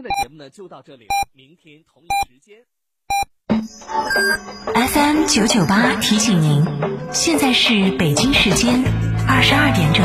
今天的节目呢就到这里了，明天同一时间。FM 九九八提醒您，现在是北京时间二十二点整。